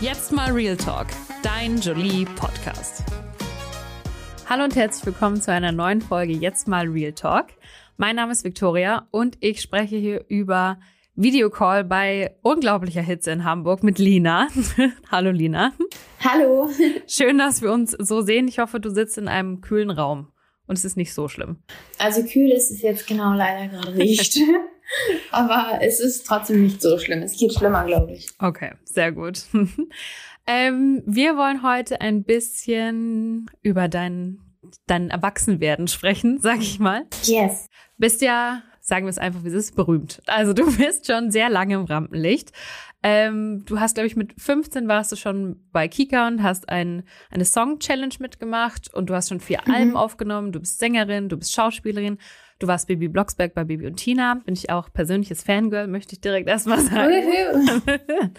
Jetzt mal Real Talk, dein Jolie Podcast. Hallo und herzlich willkommen zu einer neuen Folge Jetzt mal Real Talk. Mein Name ist Victoria und ich spreche hier über Videocall bei unglaublicher Hitze in Hamburg mit Lina. Hallo Lina. Hallo. Schön, dass wir uns so sehen. Ich hoffe, du sitzt in einem kühlen Raum und es ist nicht so schlimm. Also kühl ist es jetzt genau leider gerade nicht. Aber es ist trotzdem nicht so schlimm. Es geht schlimmer, glaube ich. Okay, sehr gut. ähm, wir wollen heute ein bisschen über dein, dein Erwachsenwerden sprechen, sag ich mal. Yes. Bist ja, sagen wir es einfach, wie es ist, berühmt. Also du bist schon sehr lange im Rampenlicht. Ähm, du hast, glaube ich, mit 15 warst du schon bei Kika und hast ein, eine Song-Challenge mitgemacht und du hast schon vier mhm. Alben aufgenommen. Du bist Sängerin, du bist Schauspielerin. Du warst Baby Blocksberg bei Baby und Tina. Bin ich auch persönliches Fangirl, möchte ich direkt erstmal sagen.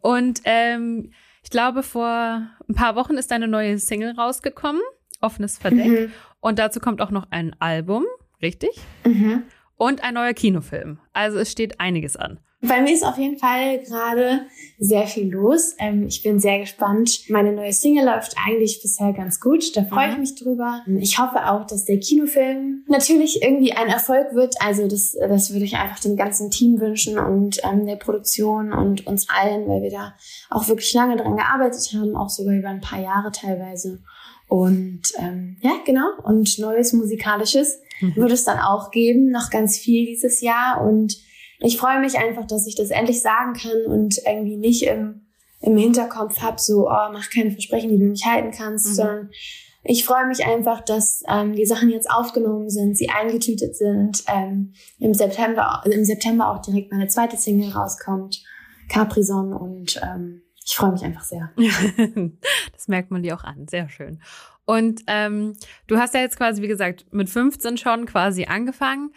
und ähm, ich glaube, vor ein paar Wochen ist deine neue Single rausgekommen, Offenes Verdeck. Mhm. Und dazu kommt auch noch ein Album, richtig? Mhm. Und ein neuer Kinofilm. Also es steht einiges an. Bei mir ist auf jeden Fall gerade sehr viel los. Ähm, ich bin sehr gespannt. Meine neue Single läuft eigentlich bisher ganz gut. Da freue ich mhm. mich drüber. Ich hoffe auch, dass der Kinofilm natürlich irgendwie ein Erfolg wird. Also das, das würde ich einfach dem ganzen Team wünschen und ähm, der Produktion und uns allen, weil wir da auch wirklich lange dran gearbeitet haben, auch sogar über ein paar Jahre teilweise. Und ähm, ja, genau. Und neues Musikalisches mhm. wird es dann auch geben. Noch ganz viel dieses Jahr. Und ich freue mich einfach, dass ich das endlich sagen kann und irgendwie nicht im, im Hinterkopf habe, so, oh, mach keine Versprechen, die du nicht halten kannst, mhm. sondern ich freue mich einfach, dass ähm, die Sachen jetzt aufgenommen sind, sie eingetütet sind, ähm, im September, im September auch direkt meine zweite Single rauskommt, Capri-Son und ähm, ich freue mich einfach sehr. das merkt man dir auch an, sehr schön. Und ähm, du hast ja jetzt quasi, wie gesagt, mit 15 schon quasi angefangen.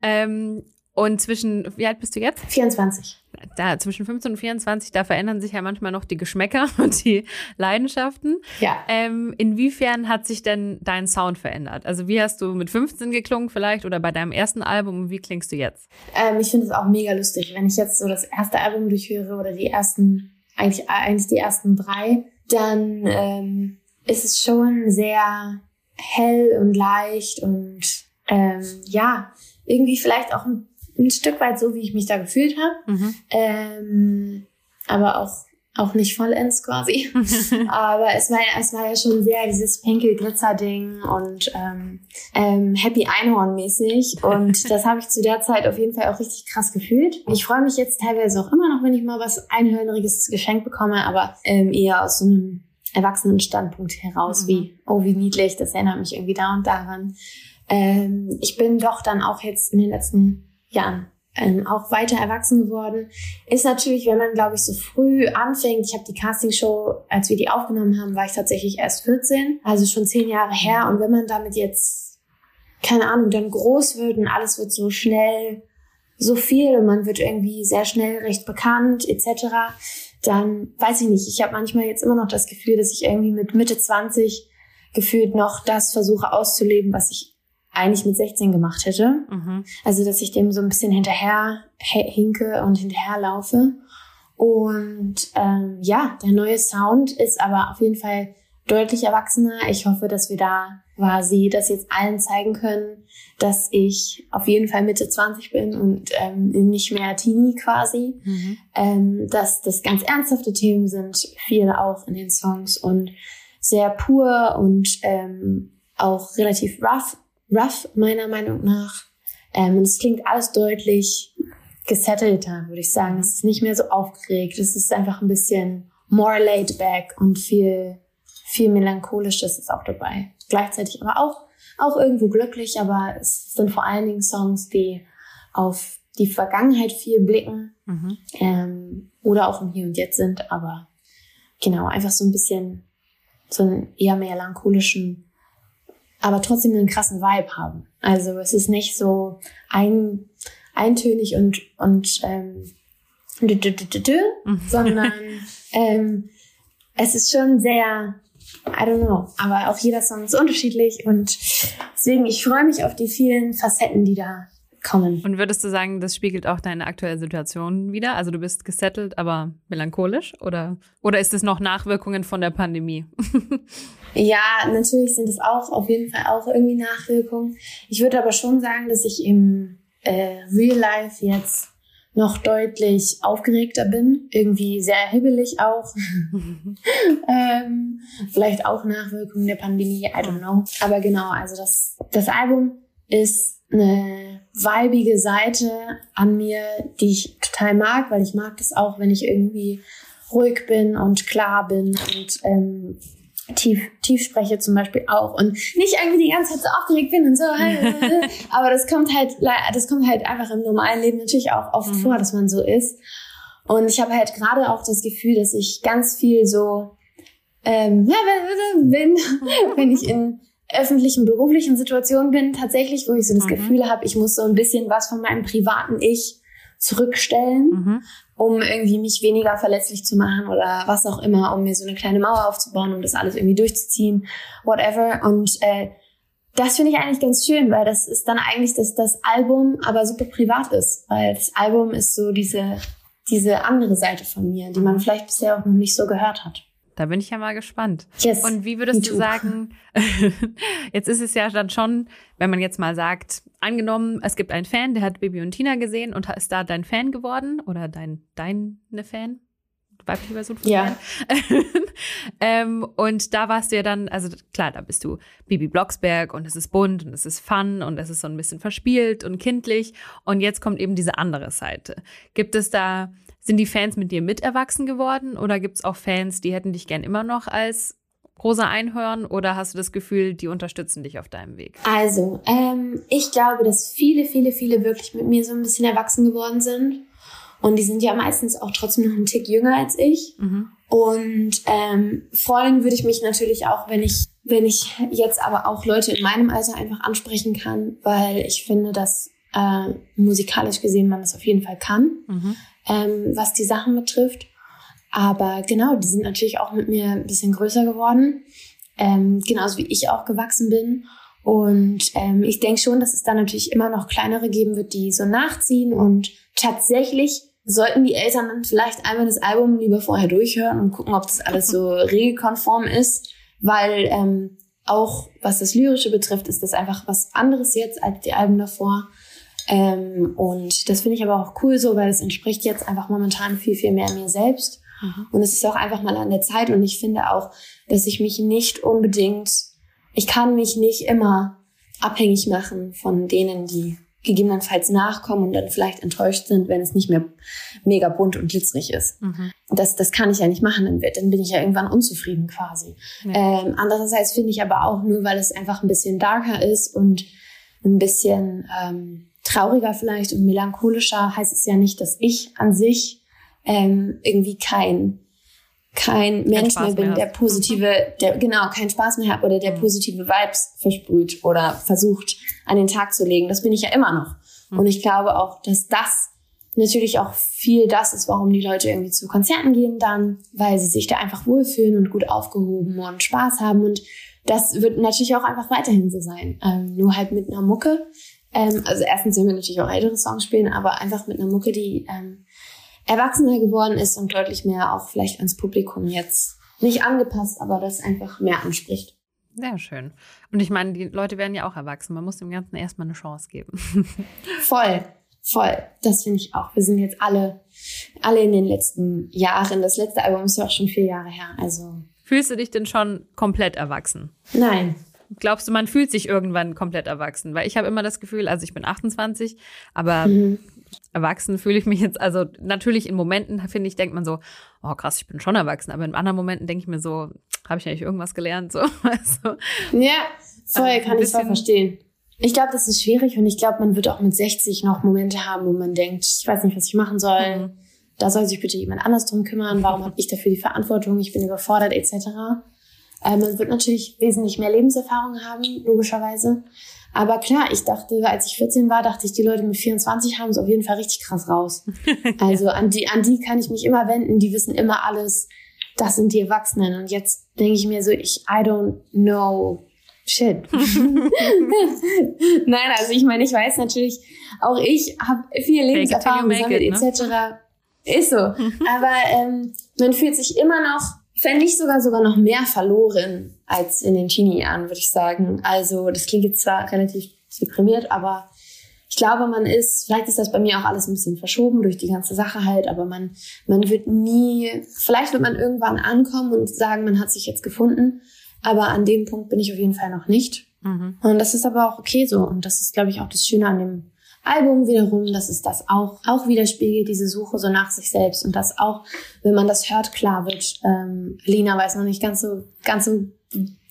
Ähm, und zwischen, wie alt bist du jetzt? 24. Da, zwischen 15 und 24, da verändern sich ja manchmal noch die Geschmäcker und die Leidenschaften. Ja. Ähm, inwiefern hat sich denn dein Sound verändert? Also wie hast du mit 15 geklungen vielleicht oder bei deinem ersten Album und wie klingst du jetzt? Ähm, ich finde es auch mega lustig, wenn ich jetzt so das erste Album durchhöre oder die ersten, eigentlich, eigentlich die ersten drei, dann ähm, ist es schon sehr hell und leicht und ähm, ja, irgendwie vielleicht auch ein ein Stück weit so, wie ich mich da gefühlt habe. Mhm. Ähm, aber auch auch nicht vollends quasi. aber es war, ja, es war ja schon sehr dieses pinke Glitzer-Ding und ähm, ähm, Happy Einhorn-mäßig. Und das habe ich zu der Zeit auf jeden Fall auch richtig krass gefühlt. Ich freue mich jetzt teilweise auch immer noch, wenn ich mal was Einhörneriges geschenkt bekomme, aber ähm, eher aus so einem erwachsenen Standpunkt heraus, mhm. wie, oh, wie niedlich, das erinnert mich irgendwie da und daran. Ähm, ich bin doch dann auch jetzt in den letzten Jahren ähm, auch weiter erwachsen geworden. Ist natürlich, wenn man, glaube ich, so früh anfängt. Ich habe die Castingshow, als wir die aufgenommen haben, war ich tatsächlich erst 14, also schon zehn Jahre her. Und wenn man damit jetzt, keine Ahnung, dann groß wird und alles wird so schnell, so viel und man wird irgendwie sehr schnell recht bekannt etc., dann weiß ich nicht. Ich habe manchmal jetzt immer noch das Gefühl, dass ich irgendwie mit Mitte 20 gefühlt noch das versuche auszuleben, was ich eigentlich mit 16 gemacht hätte. Mhm. Also, dass ich dem so ein bisschen hinterher hinke und hinterherlaufe. Und ähm, ja, der neue Sound ist aber auf jeden Fall deutlich erwachsener. Ich hoffe, dass wir da quasi das jetzt allen zeigen können, dass ich auf jeden Fall Mitte 20 bin und ähm, nicht mehr Teenie quasi. Mhm. Ähm, dass das ganz ernsthafte Themen sind, viele auch in den Songs und sehr pur und ähm, auch relativ rough rough, meiner Meinung nach. Ähm, und es klingt alles deutlich gesettelter, würde ich sagen. Es ist nicht mehr so aufgeregt. Es ist einfach ein bisschen more laid back und viel, viel melancholisches ist auch dabei. Gleichzeitig aber auch, auch irgendwo glücklich, aber es sind vor allen Dingen Songs, die auf die Vergangenheit viel blicken mhm. ähm, oder auch im Hier und Jetzt sind, aber genau, einfach so ein bisschen so einen eher melancholischen aber trotzdem einen krassen Vibe haben. Also es ist nicht so ein, eintönig und, und ähm, mhm. sondern ähm, es ist schon sehr, I don't know, aber auch jeder Song ist unterschiedlich und deswegen, ich freue mich auf die vielen Facetten, die da kommen. Und würdest du sagen, das spiegelt auch deine aktuelle Situation wieder? Also du bist gesettelt, aber melancholisch? Oder, oder ist es noch Nachwirkungen von der Pandemie? ja, natürlich sind es auch auf jeden Fall auch irgendwie Nachwirkungen. Ich würde aber schon sagen, dass ich im äh, Real Life jetzt noch deutlich aufgeregter bin, irgendwie sehr hibbelig auch. ähm, vielleicht auch Nachwirkungen der Pandemie, I don't know. Aber genau, also das, das Album ist eine weibige Seite an mir, die ich total mag, weil ich mag das auch, wenn ich irgendwie ruhig bin und klar bin und ähm, tief, tief spreche zum Beispiel auch und nicht irgendwie die ganze Zeit so aufgeregt bin und so. aber das kommt halt, das kommt halt einfach im normalen Leben natürlich auch oft mhm. vor, dass man so ist. Und ich habe halt gerade auch das Gefühl, dass ich ganz viel so ähm, ja, bin, wenn ich in öffentlichen, beruflichen Situationen bin, tatsächlich, wo ich so das mhm. Gefühl habe, ich muss so ein bisschen was von meinem privaten Ich zurückstellen, mhm. um irgendwie mich weniger verletzlich zu machen oder was auch immer, um mir so eine kleine Mauer aufzubauen, um das alles irgendwie durchzuziehen, whatever. Und äh, das finde ich eigentlich ganz schön, weil das ist dann eigentlich das, das Album, aber super privat ist, weil das Album ist so diese, diese andere Seite von mir, die man vielleicht bisher auch noch nicht so gehört hat. Da bin ich ja mal gespannt. Yes, und wie würdest du sagen, jetzt ist es ja dann schon, wenn man jetzt mal sagt, angenommen, es gibt einen Fan, der hat Baby und Tina gesehen und ist da dein Fan geworden oder dein, deine Fan? Weibliche Version von ja. ähm, und da warst du ja dann, also klar, da bist du Bibi Blocksberg und es ist bunt und es ist fun und es ist so ein bisschen verspielt und kindlich. Und jetzt kommt eben diese andere Seite. Gibt es da sind die Fans mit dir mit erwachsen geworden oder gibt es auch Fans, die hätten dich gern immer noch als rosa Einhorn oder hast du das Gefühl, die unterstützen dich auf deinem Weg? Also, ähm, ich glaube, dass viele, viele, viele wirklich mit mir so ein bisschen erwachsen geworden sind. Und die sind ja meistens auch trotzdem noch einen Tick jünger als ich. Mhm. Und ähm, freuen würde ich mich natürlich auch, wenn ich, wenn ich jetzt aber auch Leute in meinem Alter einfach ansprechen kann, weil ich finde, dass äh, musikalisch gesehen man das auf jeden Fall kann. Mhm ähm, was die Sachen betrifft. Aber genau, die sind natürlich auch mit mir ein bisschen größer geworden, ähm, genauso wie ich auch gewachsen bin. Und ähm, ich denke schon, dass es dann natürlich immer noch kleinere geben wird, die so nachziehen. Und tatsächlich sollten die Eltern dann vielleicht einmal das Album lieber vorher durchhören und gucken, ob das alles so regelkonform ist. Weil ähm, auch was das Lyrische betrifft, ist das einfach was anderes jetzt als die Alben davor. Ähm, und das finde ich aber auch cool so, weil es entspricht jetzt einfach momentan viel, viel mehr mir selbst. Mhm. Und es ist auch einfach mal an der Zeit. Und ich finde auch, dass ich mich nicht unbedingt, ich kann mich nicht immer abhängig machen von denen, die gegebenenfalls nachkommen und dann vielleicht enttäuscht sind, wenn es nicht mehr mega bunt und glitzerig ist. Mhm. Das, das kann ich ja nicht machen, dann, dann bin ich ja irgendwann unzufrieden quasi. Ja. Ähm, andererseits finde ich aber auch nur, weil es einfach ein bisschen darker ist und ein bisschen ähm, trauriger vielleicht und melancholischer heißt es ja nicht, dass ich an sich ähm, irgendwie kein kein Mensch mehr bin, mehr der positive, mhm. der genau keinen Spaß mehr hat oder der mhm. positive Vibes versprüht oder versucht an den Tag zu legen. Das bin ich ja immer noch. Mhm. Und ich glaube auch, dass das natürlich auch viel das ist, warum die Leute irgendwie zu Konzerten gehen dann, weil sie sich da einfach wohlfühlen und gut aufgehoben und Spaß haben. Und das wird natürlich auch einfach weiterhin so sein. Ähm, nur halt mit einer Mucke, ähm, also erstens werden wir natürlich auch ältere Songs spielen, aber einfach mit einer Mucke, die ähm, erwachsener geworden ist und deutlich mehr auch vielleicht ans Publikum jetzt nicht angepasst, aber das einfach mehr anspricht. Sehr schön. Und ich meine, die Leute werden ja auch erwachsen. Man muss dem Ganzen erstmal eine Chance geben. voll, voll. Das finde ich auch. Wir sind jetzt alle, alle in den letzten Jahren. Das letzte Album ist ja auch schon vier Jahre her. Also. Fühlst du dich denn schon komplett erwachsen? Nein glaubst du, man fühlt sich irgendwann komplett erwachsen? Weil ich habe immer das Gefühl, also ich bin 28, aber mhm. erwachsen fühle ich mich jetzt, also natürlich in Momenten, finde ich, denkt man so, oh krass, ich bin schon erwachsen, aber in anderen Momenten denke ich mir so, habe ich eigentlich irgendwas gelernt? So, also, ja, voll, kann ich voll verstehen. Ich glaube, das ist schwierig und ich glaube, man wird auch mit 60 noch Momente haben, wo man denkt, ich weiß nicht, was ich machen soll. Mhm. Da soll sich bitte jemand anders drum kümmern. Warum habe ich dafür die Verantwortung? Ich bin überfordert etc. Äh, man wird natürlich wesentlich mehr Lebenserfahrung haben, logischerweise. Aber klar, ich dachte, als ich 14 war, dachte ich, die Leute mit 24 haben es auf jeden Fall richtig krass raus. Also an die, an die kann ich mich immer wenden, die wissen immer alles. Das sind die Erwachsenen. Und jetzt denke ich mir so, ich, I don't know Shit. Nein, also ich meine, ich weiß natürlich, auch ich habe viel Lebenserfahrung gesammelt, ne? etc. Ist so. Aber ähm, man fühlt sich immer noch, wenn nicht sogar sogar noch mehr verloren als in den Teenie-Jahren, würde ich sagen. Also das klingt jetzt zwar relativ deprimiert, aber ich glaube, man ist, vielleicht ist das bei mir auch alles ein bisschen verschoben durch die ganze Sache halt, aber man, man wird nie, vielleicht wird man irgendwann ankommen und sagen, man hat sich jetzt gefunden, aber an dem Punkt bin ich auf jeden Fall noch nicht. Mhm. Und das ist aber auch okay so. Und das ist, glaube ich, auch das Schöne an dem Album wiederum, dass es das auch, auch widerspiegelt, diese Suche so nach sich selbst. Und das auch, wenn man das hört, klar wird, ähm, Lina weiß noch nicht ganz so, ganz so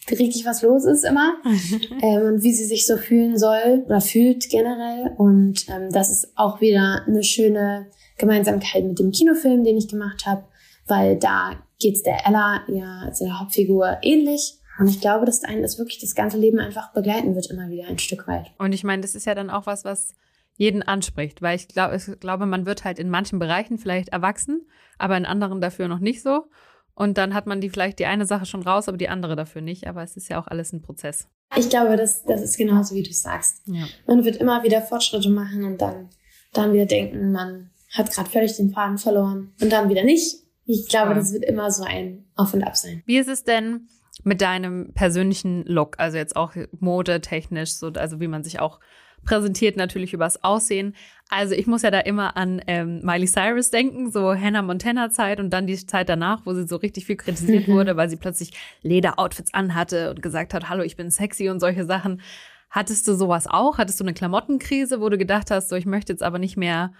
richtig was los ist immer ähm, und wie sie sich so fühlen soll oder fühlt generell. Und ähm, das ist auch wieder eine schöne Gemeinsamkeit mit dem Kinofilm, den ich gemacht habe, weil da geht's der Ella, ja, also der Hauptfigur, ähnlich. Und ich glaube, dass einen das wirklich das ganze Leben einfach begleiten wird, immer wieder ein Stück weit. Und ich meine, das ist ja dann auch was, was jeden anspricht, weil ich glaube, ich glaube, man wird halt in manchen Bereichen vielleicht erwachsen, aber in anderen dafür noch nicht so. Und dann hat man die vielleicht die eine Sache schon raus, aber die andere dafür nicht. Aber es ist ja auch alles ein Prozess. Ich glaube, das, das ist genauso, wie du sagst. Ja. Man wird immer wieder Fortschritte machen und dann, dann wieder denken, man hat gerade völlig den Faden verloren und dann wieder nicht. Ich glaube, das wird immer so ein Auf und Ab sein. Wie ist es denn mit deinem persönlichen Look? Also jetzt auch modetechnisch, so, also wie man sich auch präsentiert, natürlich übers Aussehen. Also ich muss ja da immer an ähm, Miley Cyrus denken, so Hannah Montana Zeit und dann die Zeit danach, wo sie so richtig viel kritisiert wurde, weil sie plötzlich Lederoutfits anhatte und gesagt hat, hallo, ich bin sexy und solche Sachen. Hattest du sowas auch? Hattest du eine Klamottenkrise, wo du gedacht hast, so ich möchte jetzt aber nicht mehr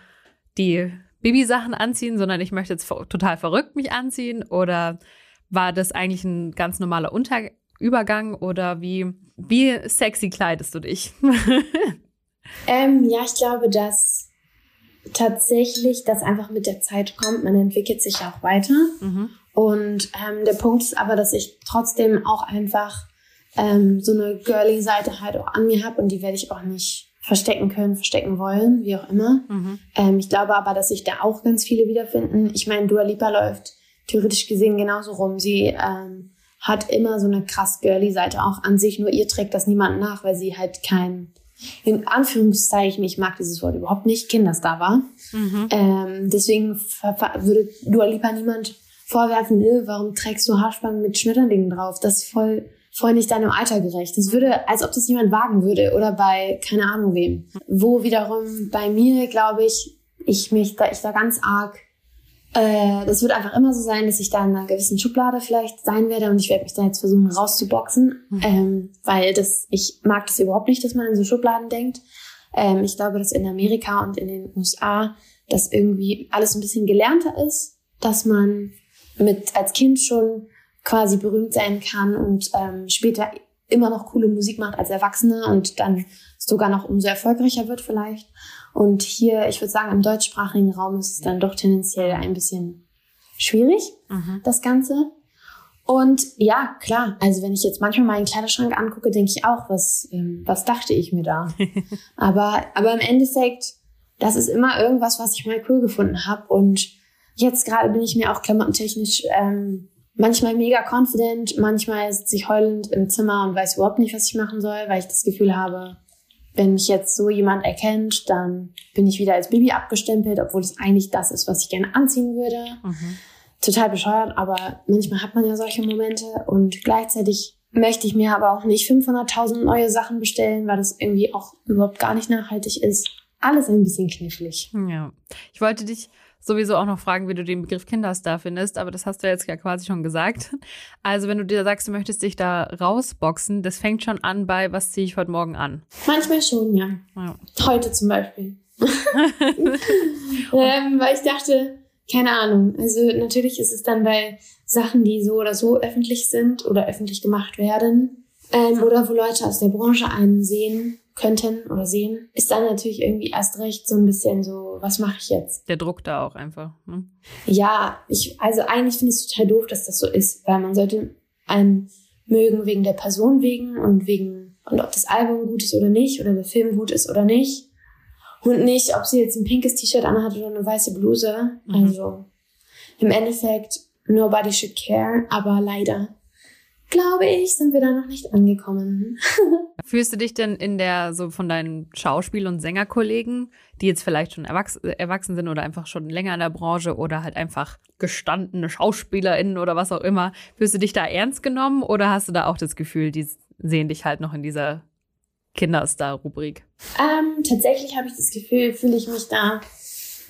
die Baby-Sachen anziehen, sondern ich möchte jetzt total verrückt mich anziehen? Oder war das eigentlich ein ganz normaler Unter Übergang? Oder wie, wie sexy kleidest du dich? ähm, ja, ich glaube, dass tatsächlich das einfach mit der Zeit kommt. Man entwickelt sich auch weiter. Mhm. Und ähm, der Punkt ist aber, dass ich trotzdem auch einfach ähm, so eine girly Seite halt auch an mir habe und die werde ich auch nicht verstecken können, verstecken wollen, wie auch immer. Mhm. Ähm, ich glaube aber, dass sich da auch ganz viele wiederfinden. Ich meine, Dua Lipa läuft theoretisch gesehen genauso rum. Sie ähm, hat immer so eine krass girly Seite auch an sich, nur ihr trägt das niemand nach, weil sie halt kein, in Anführungszeichen, ich mag dieses Wort überhaupt nicht, Kinderstar war. Mhm. Ähm, deswegen würde Dua Lipa niemand vorwerfen, warum trägst du Haarspangen mit Schmetterlingen drauf? Das ist voll voll nicht deinem Alter gerecht. Das würde, als ob das jemand wagen würde oder bei keine Ahnung wem. Wo wiederum bei mir, glaube ich, ich mich da, ich da ganz arg, äh, das wird einfach immer so sein, dass ich da in einer gewissen Schublade vielleicht sein werde und ich werde mich da jetzt versuchen rauszuboxen, mhm. ähm, weil das, ich mag das überhaupt nicht, dass man in so Schubladen denkt. Ähm, ich glaube, dass in Amerika und in den USA das irgendwie alles ein bisschen gelernter ist, dass man mit als Kind schon quasi berühmt sein kann und ähm, später immer noch coole Musik macht als Erwachsene und dann sogar noch umso erfolgreicher wird vielleicht. Und hier, ich würde sagen, im deutschsprachigen Raum ist es dann doch tendenziell ein bisschen schwierig, mhm. das Ganze. Und ja, klar, also wenn ich jetzt manchmal meinen Kleiderschrank angucke, denke ich auch, was, ähm, was dachte ich mir da? aber, aber im Endeffekt, das ist immer irgendwas, was ich mal cool gefunden habe. Und jetzt gerade bin ich mir auch klamottentechnisch ähm, manchmal mega confident, manchmal sitze ich heulend im Zimmer und weiß überhaupt nicht, was ich machen soll, weil ich das Gefühl habe, wenn mich jetzt so jemand erkennt, dann bin ich wieder als Baby abgestempelt, obwohl es eigentlich das ist, was ich gerne anziehen würde. Mhm. Total bescheuert, aber manchmal hat man ja solche Momente und gleichzeitig möchte ich mir aber auch nicht 500.000 neue Sachen bestellen, weil das irgendwie auch überhaupt gar nicht nachhaltig ist. Alles ein bisschen knifflig. Ja. Ich wollte dich sowieso auch noch fragen, wie du den Begriff Kinderstar findest, aber das hast du jetzt ja quasi schon gesagt. Also wenn du dir sagst, du möchtest dich da rausboxen, das fängt schon an bei, was ziehe ich heute Morgen an? Manchmal schon, ja. ja. Heute zum Beispiel. ähm, weil ich dachte, keine Ahnung. Also natürlich ist es dann bei Sachen, die so oder so öffentlich sind oder öffentlich gemacht werden ähm, oder wo Leute aus der Branche einen sehen, könnten oder sehen, ist dann natürlich irgendwie erst recht so ein bisschen so, was mache ich jetzt? Der Druck da auch einfach. Ne? Ja, ich, also eigentlich finde ich es total doof, dass das so ist, weil man sollte einen mögen wegen der Person wegen und wegen, und ob das Album gut ist oder nicht, oder der Film gut ist oder nicht. Und nicht, ob sie jetzt ein pinkes T-Shirt anhat oder eine weiße Bluse. Mhm. Also im Endeffekt, nobody should care, aber leider glaube ich, sind wir da noch nicht angekommen. Fühlst du dich denn in der, so von deinen Schauspiel- und Sängerkollegen, die jetzt vielleicht schon erwachs erwachsen sind oder einfach schon länger in der Branche oder halt einfach gestandene SchauspielerInnen oder was auch immer, fühlst du dich da ernst genommen oder hast du da auch das Gefühl, die sehen dich halt noch in dieser Kinderstar-Rubrik? Ähm, tatsächlich habe ich das Gefühl, fühle ich mich da,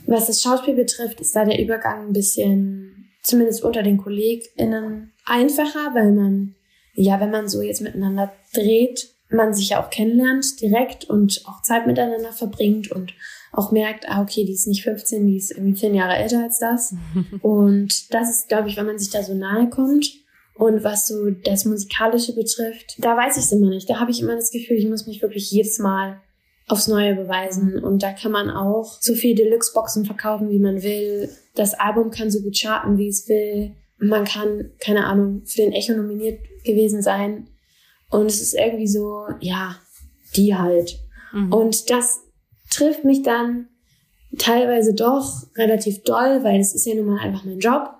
was das Schauspiel betrifft, ist da der Übergang ein bisschen, zumindest unter den KollegInnen, einfacher, weil man, ja, wenn man so jetzt miteinander dreht, man sich ja auch kennenlernt direkt und auch Zeit miteinander verbringt und auch merkt, ah, okay, die ist nicht 15, die ist irgendwie 10 Jahre älter als das. und das ist, glaube ich, wenn man sich da so nahe kommt. Und was so das Musikalische betrifft, da weiß ich es immer nicht. Da habe ich immer das Gefühl, ich muss mich wirklich jedes Mal aufs Neue beweisen. Und da kann man auch so viel Deluxe-Boxen verkaufen, wie man will. Das Album kann so gut charten, wie es will. Man kann, keine Ahnung, für den Echo nominiert gewesen sein. Und es ist irgendwie so, ja, die halt. Mhm. Und das trifft mich dann teilweise doch relativ doll, weil es ist ja nun mal einfach mein Job.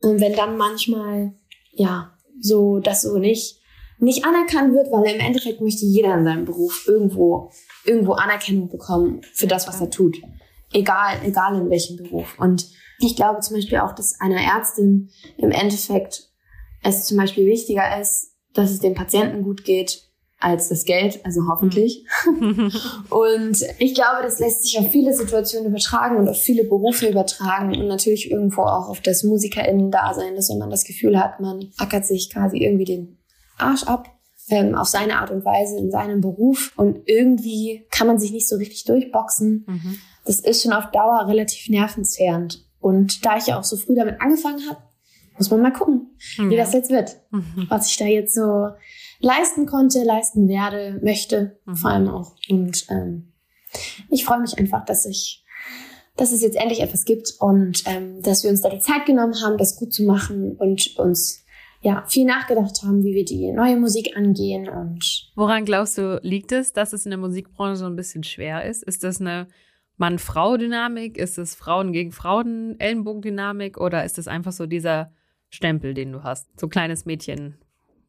Und wenn dann manchmal, ja, so, das so nicht, nicht anerkannt wird, weil im Endeffekt möchte jeder in seinem Beruf irgendwo, irgendwo Anerkennung bekommen für das, was er tut. Egal, egal in welchem Beruf. Und ich glaube zum Beispiel auch, dass einer Ärztin im Endeffekt es zum Beispiel wichtiger ist, dass es dem Patienten gut geht, als das Geld, also hoffentlich. und ich glaube, das lässt sich auf viele Situationen übertragen und auf viele Berufe übertragen und natürlich irgendwo auch auf das MusikerInnen-Dasein, dass wenn man das Gefühl hat, man ackert sich quasi irgendwie den Arsch ab, ähm, auf seine Art und Weise in seinem Beruf und irgendwie kann man sich nicht so richtig durchboxen. Mhm. Das ist schon auf Dauer relativ nervenzehrend. Und da ich ja auch so früh damit angefangen habe, muss man mal gucken, wie ja. das jetzt wird. Mhm. Was ich da jetzt so leisten konnte, leisten werde, möchte, mhm. vor allem auch. Und ähm, ich freue mich einfach, dass ich, dass es jetzt endlich etwas gibt und ähm, dass wir uns da die Zeit genommen haben, das gut zu machen und uns ja viel nachgedacht haben, wie wir die neue Musik angehen und woran glaubst du liegt es, dass es in der Musikbranche so ein bisschen schwer ist? Ist das eine Mann-Frau-Dynamik? Ist es Frauen gegen Frauen-Ellenbogendynamik oder ist es einfach so dieser Stempel, den du hast. So kleines Mädchen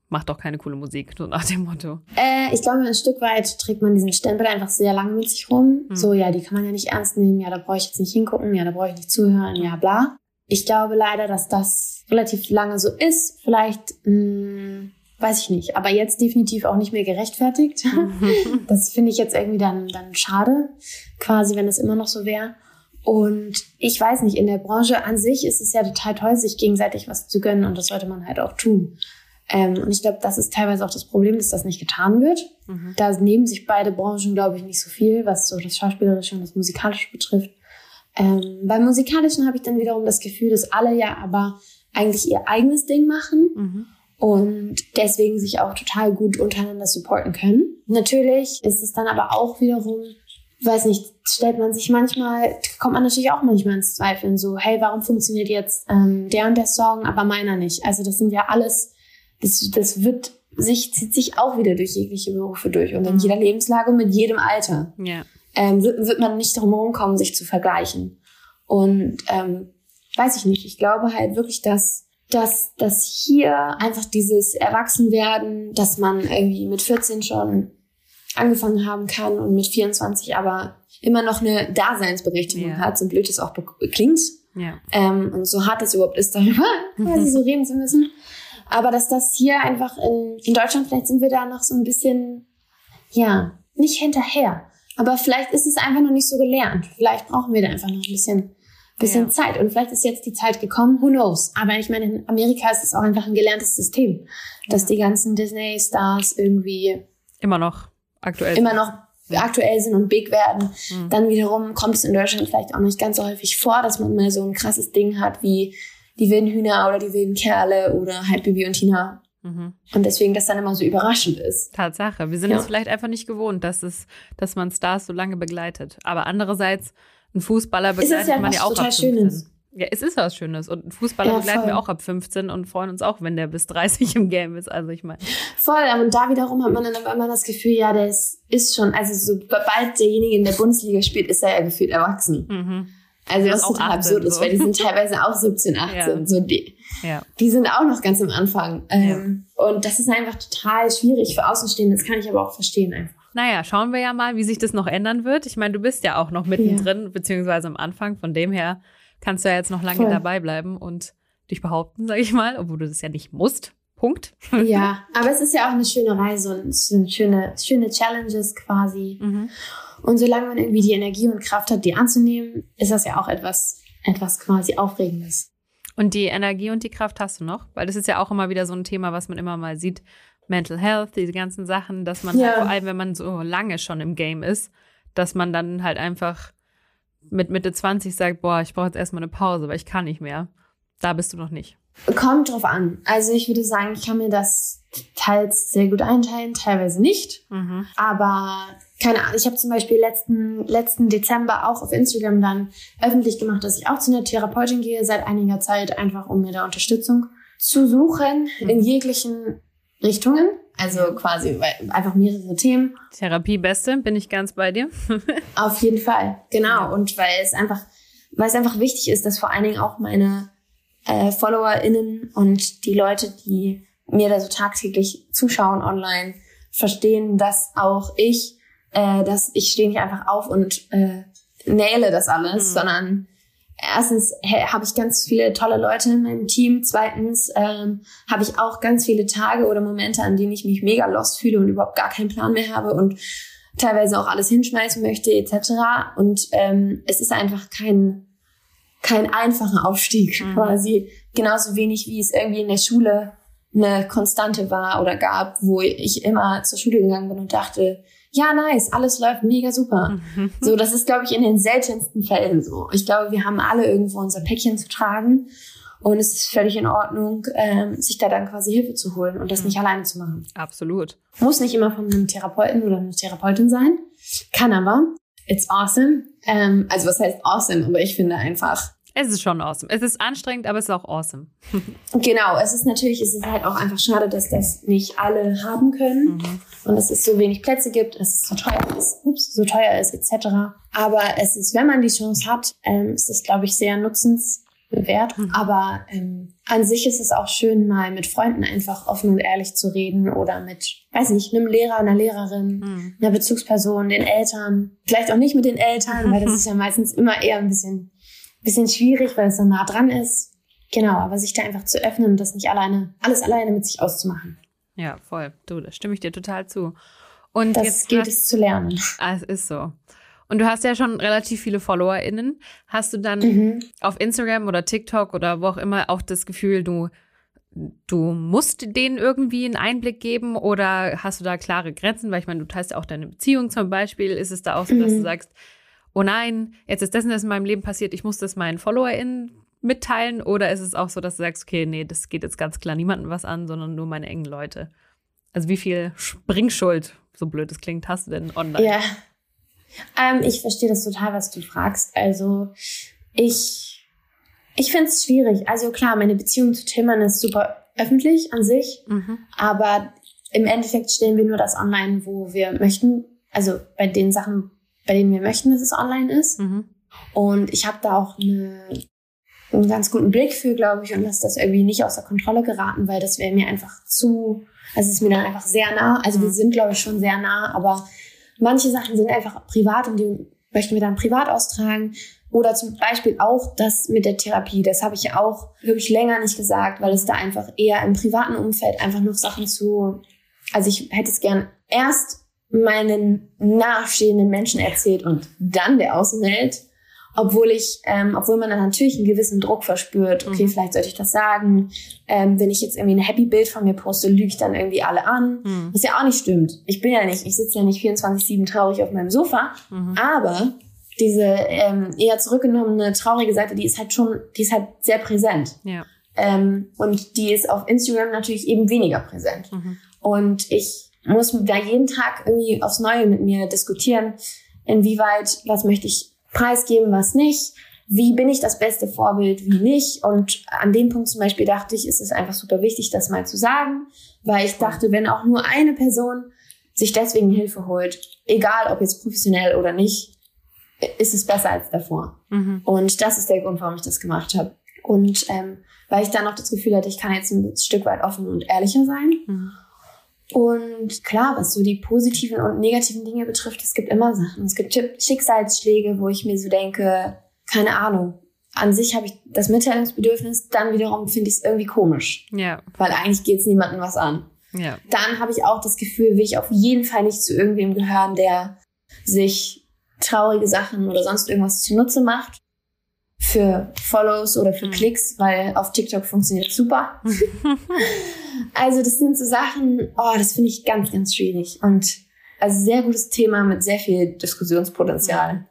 macht doch keine coole Musik, so nach dem Motto. Äh, ich glaube, ein Stück weit trägt man diesen Stempel einfach sehr lange mit sich rum. Mhm. So, ja, die kann man ja nicht ernst nehmen, ja, da brauche ich jetzt nicht hingucken, ja, da brauche ich nicht zuhören, ja, bla. Ich glaube leider, dass das relativ lange so ist. Vielleicht, mh, hm, weiß ich nicht, aber jetzt definitiv auch nicht mehr gerechtfertigt. Das finde ich jetzt irgendwie dann, dann schade, quasi, wenn es immer noch so wäre. Und ich weiß nicht, in der Branche an sich ist es ja total toll, sich gegenseitig was zu gönnen und das sollte man halt auch tun. Ähm, und ich glaube, das ist teilweise auch das Problem, dass das nicht getan wird. Mhm. Da nehmen sich beide Branchen, glaube ich, nicht so viel, was so das Schauspielerische und das Musikalische betrifft. Ähm, beim Musikalischen habe ich dann wiederum das Gefühl, dass alle ja aber eigentlich ihr eigenes Ding machen mhm. Und deswegen sich auch total gut untereinander supporten können. Natürlich ist es dann aber auch wiederum weiß nicht, stellt man sich manchmal, kommt man natürlich auch manchmal ins Zweifeln, so, hey, warum funktioniert jetzt ähm, der und der Song, aber meiner nicht? Also das sind ja alles, das, das wird sich, zieht sich auch wieder durch jegliche Berufe durch und in mhm. jeder Lebenslage und mit jedem Alter. Ja. Ähm, wird, wird man nicht drum kommen, sich zu vergleichen. Und ähm, weiß ich nicht, ich glaube halt wirklich, dass dass, dass hier einfach dieses Erwachsenwerden, dass man irgendwie mit 14 schon angefangen haben kann und mit 24 aber immer noch eine Daseinsberechtigung ja. hat, so blöd es auch klingt. Ja. Ähm, und so hart es überhaupt ist, darüber quasi so reden zu müssen. Aber dass das hier einfach in, in Deutschland, vielleicht sind wir da noch so ein bisschen, ja, nicht hinterher. Aber vielleicht ist es einfach noch nicht so gelernt. Vielleicht brauchen wir da einfach noch ein bisschen, bisschen ja. Zeit. Und vielleicht ist jetzt die Zeit gekommen, who knows. Aber ich meine, in Amerika ist es auch einfach ein gelerntes System, dass ja. die ganzen Disney-Stars irgendwie immer noch aktuell immer noch aktuell sind und big werden. Mhm. Dann wiederum kommt es in Deutschland vielleicht auch nicht ganz so häufig vor, dass man mal so ein krasses Ding hat wie die wilden Hühner oder die wilden Kerle oder halt Bibi und Tina. Mhm. Und deswegen das dann immer so überraschend ist. Tatsache. Wir sind ja. es vielleicht einfach nicht gewohnt, dass es, dass man Stars so lange begleitet. Aber andererseits, ein Fußballer begleitet ja man ja auch ab 15. Schönes. Ja, es ist was Schönes. Und ein Fußballer ja, begleiten wir auch ab 15 und freuen uns auch, wenn der bis 30 im Game ist. Also ich meine. Voll, und da wiederum hat man dann immer das Gefühl, ja, der ist, ist schon, also sobald derjenige in der Bundesliga spielt, ist er ja gefühlt erwachsen. Mhm. Also was total 18, absurd ist, so. weil die sind teilweise auch 17, 18. Ja. So die, ja. die sind auch noch ganz am Anfang. Ähm, ja. Und das ist einfach total schwierig für Außenstehende. Das kann ich aber auch verstehen einfach. Naja, schauen wir ja mal, wie sich das noch ändern wird. Ich meine, du bist ja auch noch mittendrin, ja. beziehungsweise am Anfang. Von dem her kannst du ja jetzt noch lange Voll. dabei bleiben und dich behaupten, sag ich mal, obwohl du das ja nicht musst. Punkt. Ja, aber es ist ja auch eine schöne Reise und es sind schöne, schöne Challenges quasi. Mhm. Und solange man irgendwie die Energie und Kraft hat, die anzunehmen, ist das ja auch etwas, etwas quasi Aufregendes. Und die Energie und die Kraft hast du noch? Weil das ist ja auch immer wieder so ein Thema, was man immer mal sieht. Mental Health, diese ganzen Sachen, dass man ja. halt, vor allem, wenn man so lange schon im Game ist, dass man dann halt einfach mit Mitte 20 sagt, boah, ich brauche jetzt erstmal eine Pause, weil ich kann nicht mehr. Da bist du noch nicht. Kommt drauf an. Also ich würde sagen, ich kann mir das teils sehr gut einteilen, teilweise nicht. Mhm. Aber keine Ahnung, ich habe zum Beispiel letzten, letzten Dezember auch auf Instagram dann öffentlich gemacht, dass ich auch zu einer Therapeutin gehe seit einiger Zeit, einfach um mir da Unterstützung zu suchen mhm. in jeglichen Richtungen. Also quasi einfach mehrere Themen. Therapie beste, bin ich ganz bei dir. auf jeden Fall, genau. Und weil es einfach, weil es einfach wichtig ist, dass vor allen Dingen auch meine äh, FollowerInnen und die Leute, die mir da so tagtäglich zuschauen online, verstehen, dass auch ich, äh, dass ich stehe nicht einfach auf und äh, naile das alles, mhm. sondern erstens habe ich ganz viele tolle Leute in meinem Team. Zweitens ähm, habe ich auch ganz viele Tage oder Momente, an denen ich mich mega lost fühle und überhaupt gar keinen Plan mehr habe und teilweise auch alles hinschmeißen möchte etc. Und ähm, es ist einfach kein kein einfacher Aufstieg mhm. quasi. Genauso wenig wie es irgendwie in der Schule eine Konstante war oder gab, wo ich immer zur Schule gegangen bin und dachte, ja, nice, alles läuft mega super. Mhm. So, das ist, glaube ich, in den seltensten Fällen so. Ich glaube, wir haben alle irgendwo unser Päckchen zu tragen und es ist völlig in Ordnung, ähm, sich da dann quasi Hilfe zu holen und das mhm. nicht alleine zu machen. Absolut. Muss nicht immer von einem Therapeuten oder einer Therapeutin sein, kann aber. It's awesome. Ähm, also was heißt awesome? Aber ich finde einfach, es ist schon awesome. Es ist anstrengend, aber es ist auch awesome. genau, es ist natürlich, es ist halt auch einfach schade, dass das nicht alle haben können mhm. und dass es so wenig Plätze gibt, dass es so teuer ist, ups, so teuer ist, etc. Aber es ist, wenn man die Chance hat, ähm, ist es, glaube ich, sehr nutzenswert. Mhm. Aber ähm, an sich ist es auch schön, mal mit Freunden einfach offen und ehrlich zu reden oder mit, weiß nicht, einem Lehrer, einer Lehrerin, mhm. einer Bezugsperson, den Eltern. Vielleicht auch nicht mit den Eltern, weil das ist ja meistens immer eher ein bisschen bisschen schwierig, weil es so nah dran ist. Genau, aber sich da einfach zu öffnen und das nicht alleine, alles alleine mit sich auszumachen. Ja, voll. Du, da stimme ich dir total zu. Und das jetzt gilt es zu lernen. Ah, es ist so. Und du hast ja schon relativ viele FollowerInnen. Hast du dann mhm. auf Instagram oder TikTok oder wo auch immer auch das Gefühl, du, du musst denen irgendwie einen Einblick geben oder hast du da klare Grenzen? Weil ich meine, du teilst ja auch deine Beziehung zum Beispiel. Ist es da auch so, dass mhm. du sagst, oh nein, jetzt ist das und das in meinem Leben passiert, ich muss das meinen FollowerInnen mitteilen? Oder ist es auch so, dass du sagst, okay, nee, das geht jetzt ganz klar niemandem was an, sondern nur meine engen Leute? Also wie viel Springschuld, so blöd es klingt, hast du denn online? Ja, ähm, ich verstehe das total, was du fragst. Also ich, ich finde es schwierig. Also klar, meine Beziehung zu Tillmann ist super öffentlich an sich, mhm. aber im Endeffekt stellen wir nur das online, wo wir möchten. Also bei den Sachen, bei denen wir möchten, dass es online ist. Mhm. Und ich habe da auch eine, einen ganz guten Blick für, glaube ich, und lasse das irgendwie nicht außer Kontrolle geraten, weil das wäre mir einfach zu, also es ist mir dann einfach sehr nah. Also mhm. wir sind, glaube ich, schon sehr nah, aber manche Sachen sind einfach privat und die möchten wir dann privat austragen. Oder zum Beispiel auch das mit der Therapie. Das habe ich ja auch wirklich länger nicht gesagt, weil es da einfach eher im privaten Umfeld einfach noch Sachen zu. Also ich hätte es gern erst meinen nahestehenden Menschen erzählt und dann der Außenwelt. Obwohl ich, ähm, obwohl man dann natürlich einen gewissen Druck verspürt, okay, mhm. vielleicht sollte ich das sagen. Ähm, wenn ich jetzt irgendwie ein Happy Bild von mir poste, lüge ich dann irgendwie alle an. Mhm. Was ja auch nicht stimmt. Ich bin ja nicht, ich sitze ja nicht 24-7 traurig auf meinem Sofa. Mhm. Aber diese ähm, eher zurückgenommene, traurige Seite, die ist halt schon, die ist halt sehr präsent. Ja. Ähm, und die ist auf Instagram natürlich eben weniger präsent. Mhm. Und ich muss da jeden Tag irgendwie aufs Neue mit mir diskutieren, inwieweit, was möchte ich preisgeben, was nicht, wie bin ich das beste Vorbild, wie nicht. Und an dem Punkt zum Beispiel dachte ich, ist es einfach super wichtig, das mal zu sagen, weil ich dachte, wenn auch nur eine Person sich deswegen Hilfe holt, egal ob jetzt professionell oder nicht, ist es besser als davor. Mhm. Und das ist der Grund, warum ich das gemacht habe. Und ähm, weil ich dann noch das Gefühl hatte, ich kann jetzt ein Stück weit offen und ehrlicher sein. Mhm. Und klar, was so die positiven und negativen Dinge betrifft, es gibt immer Sachen. Es gibt Schicksalsschläge, wo ich mir so denke, keine Ahnung. An sich habe ich das Mitteilungsbedürfnis, dann wiederum finde ich es irgendwie komisch, Ja, weil eigentlich geht es niemandem was an. ja. Dann habe ich auch das Gefühl, will ich auf jeden Fall nicht zu irgendwem gehören, der sich traurige Sachen oder sonst irgendwas zunutze macht für Follows oder für Mhm. Klicks, weil auf TikTok funktioniert super. also das sind so Sachen, oh, das finde ich ganz, ganz schwierig. Und also sehr gutes Thema mit sehr viel Diskussionspotenzial.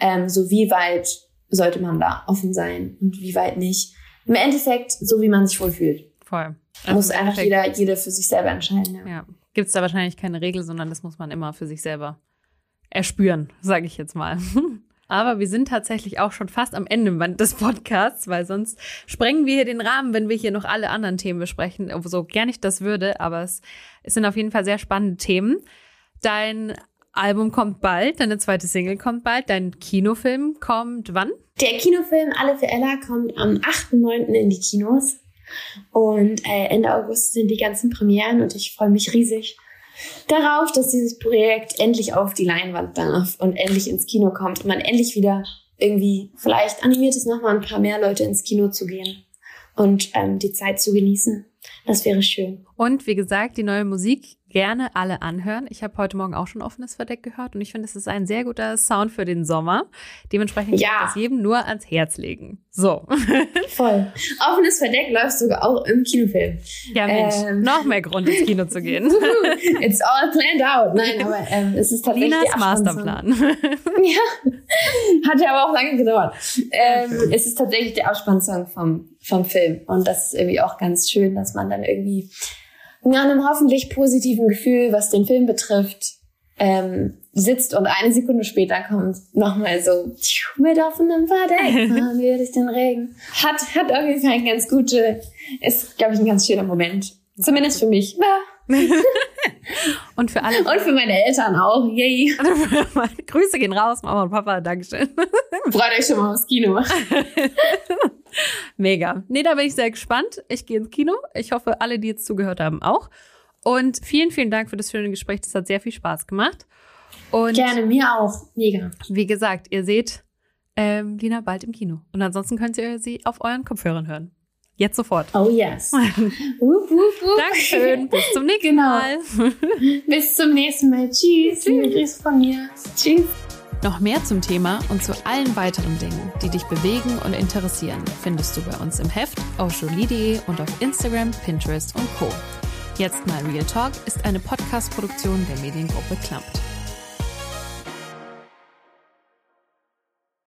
Ähm, so wie weit sollte man da offen sein und wie weit nicht. Im Endeffekt, so wie man sich wohlfühlt. Voll. muss im einfach jeder, jede für sich selber entscheiden. Ja. Ja, gibt es da wahrscheinlich keine Regel, sondern das muss man immer für sich selber erspüren, sage ich jetzt mal. Aber wir sind tatsächlich auch schon fast am Ende des Podcasts, weil sonst sprengen wir hier den Rahmen, wenn wir hier noch alle anderen Themen besprechen, so gern ich das würde. Aber es, es sind auf jeden Fall sehr spannende Themen. Dein Album kommt bald, deine zweite Single kommt bald, dein Kinofilm kommt wann? Der Kinofilm Alle für Ella kommt am 8.9. in die Kinos. Und äh, Ende August sind die ganzen Premieren und ich freue mich riesig darauf, dass dieses Projekt endlich auf die Leinwand darf und endlich ins Kino kommt und man endlich wieder irgendwie, vielleicht animiert es nochmal ein paar mehr Leute ins Kino zu gehen und ähm, die Zeit zu genießen. Das wäre schön. Und wie gesagt, die neue Musik gerne alle anhören. Ich habe heute Morgen auch schon offenes Verdeck gehört und ich finde, es ist ein sehr guter Sound für den Sommer. Dementsprechend Ja. kann ich das jedem nur ans Herz legen. So. Voll. Offenes Verdeck läuft sogar auch im Kinofilm. Ja, Mensch, Ähm. noch mehr Grund ins Kino zu gehen. It's all planned out. Nein, aber ähm, es ist tatsächlich Linas. Masterplan. Ja, hat ja aber auch lange gedauert. Ähm, es ist tatsächlich der Abspannsong vom, vom Film. Und das ist irgendwie auch ganz schön, dass man dann irgendwie nach einem hoffentlich positiven Gefühl, was den Film betrifft, ähm, sitzt und eine Sekunde später kommt nochmal so mit offenem Verdeck fahren wir durch den Regen. Hat, hat auf jeden Fall ein ganz gute, ist, glaube ich, ein ganz schöner Moment. Zumindest für mich. Ja. Und für alle. Und für meine Eltern auch. Yay. Grüße gehen raus, Mama und Papa, Dankeschön. Freut euch schon mal aufs Kino. Mega. Nee, da bin ich sehr gespannt. Ich gehe ins Kino. Ich hoffe, alle, die jetzt zugehört haben, auch. Und vielen, vielen Dank für das schöne Gespräch. Das hat sehr viel Spaß gemacht. Und Gerne, mir auch. Mega. wie gesagt, ihr seht ähm, Lina bald im Kino. Und ansonsten könnt ihr sie auf euren Kopfhörern hören. Jetzt sofort. Oh yes. wup, wup, wup. Dankeschön. Bis zum nächsten Genau. Mal. Bis zum nächsten Mal. Tschüss. Liebe Grüße von mir. Tschüss. Noch mehr zum Thema und zu allen weiteren Dingen, die dich bewegen und interessieren, findest du bei uns im Heft auf jolie.de und auf Instagram, Pinterest und Co. Jetzt mal Real Talk ist eine Podcast-Produktion der Mediengruppe Klampt.